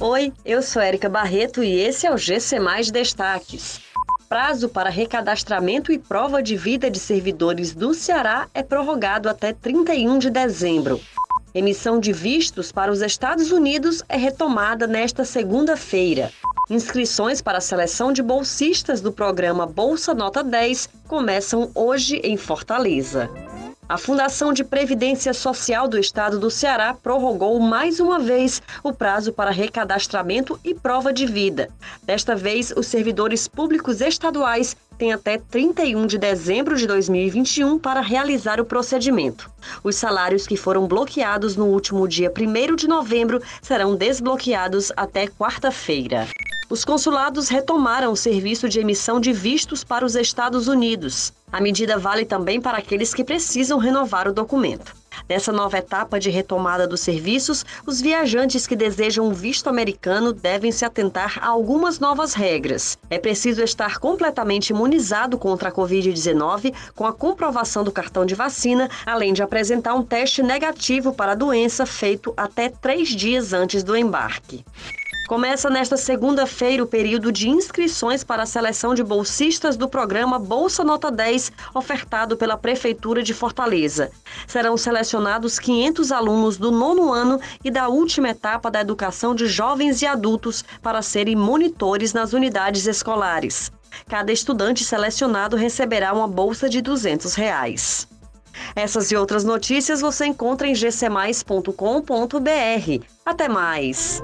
Oi, eu sou Érica Barreto e esse é o GC Mais Destaques. Prazo para recadastramento e prova de vida de servidores do Ceará é prorrogado até 31 de dezembro. Emissão de vistos para os Estados Unidos é retomada nesta segunda-feira. Inscrições para a seleção de bolsistas do programa Bolsa Nota 10 começam hoje em Fortaleza. A Fundação de Previdência Social do Estado do Ceará prorrogou mais uma vez o prazo para recadastramento e prova de vida. Desta vez, os servidores públicos estaduais têm até 31 de dezembro de 2021 para realizar o procedimento. Os salários que foram bloqueados no último dia 1 de novembro serão desbloqueados até quarta-feira. Os consulados retomaram o serviço de emissão de vistos para os Estados Unidos. A medida vale também para aqueles que precisam renovar o documento. Nessa nova etapa de retomada dos serviços, os viajantes que desejam um visto americano devem se atentar a algumas novas regras. É preciso estar completamente imunizado contra a Covid-19 com a comprovação do cartão de vacina, além de apresentar um teste negativo para a doença feito até três dias antes do embarque. Começa nesta segunda-feira o período de inscrições para a seleção de bolsistas do programa Bolsa Nota 10, ofertado pela Prefeitura de Fortaleza. Serão selecionados 500 alunos do nono ano e da última etapa da educação de jovens e adultos para serem monitores nas unidades escolares. Cada estudante selecionado receberá uma bolsa de 200 reais. Essas e outras notícias você encontra em gcmais.com.br. Até mais!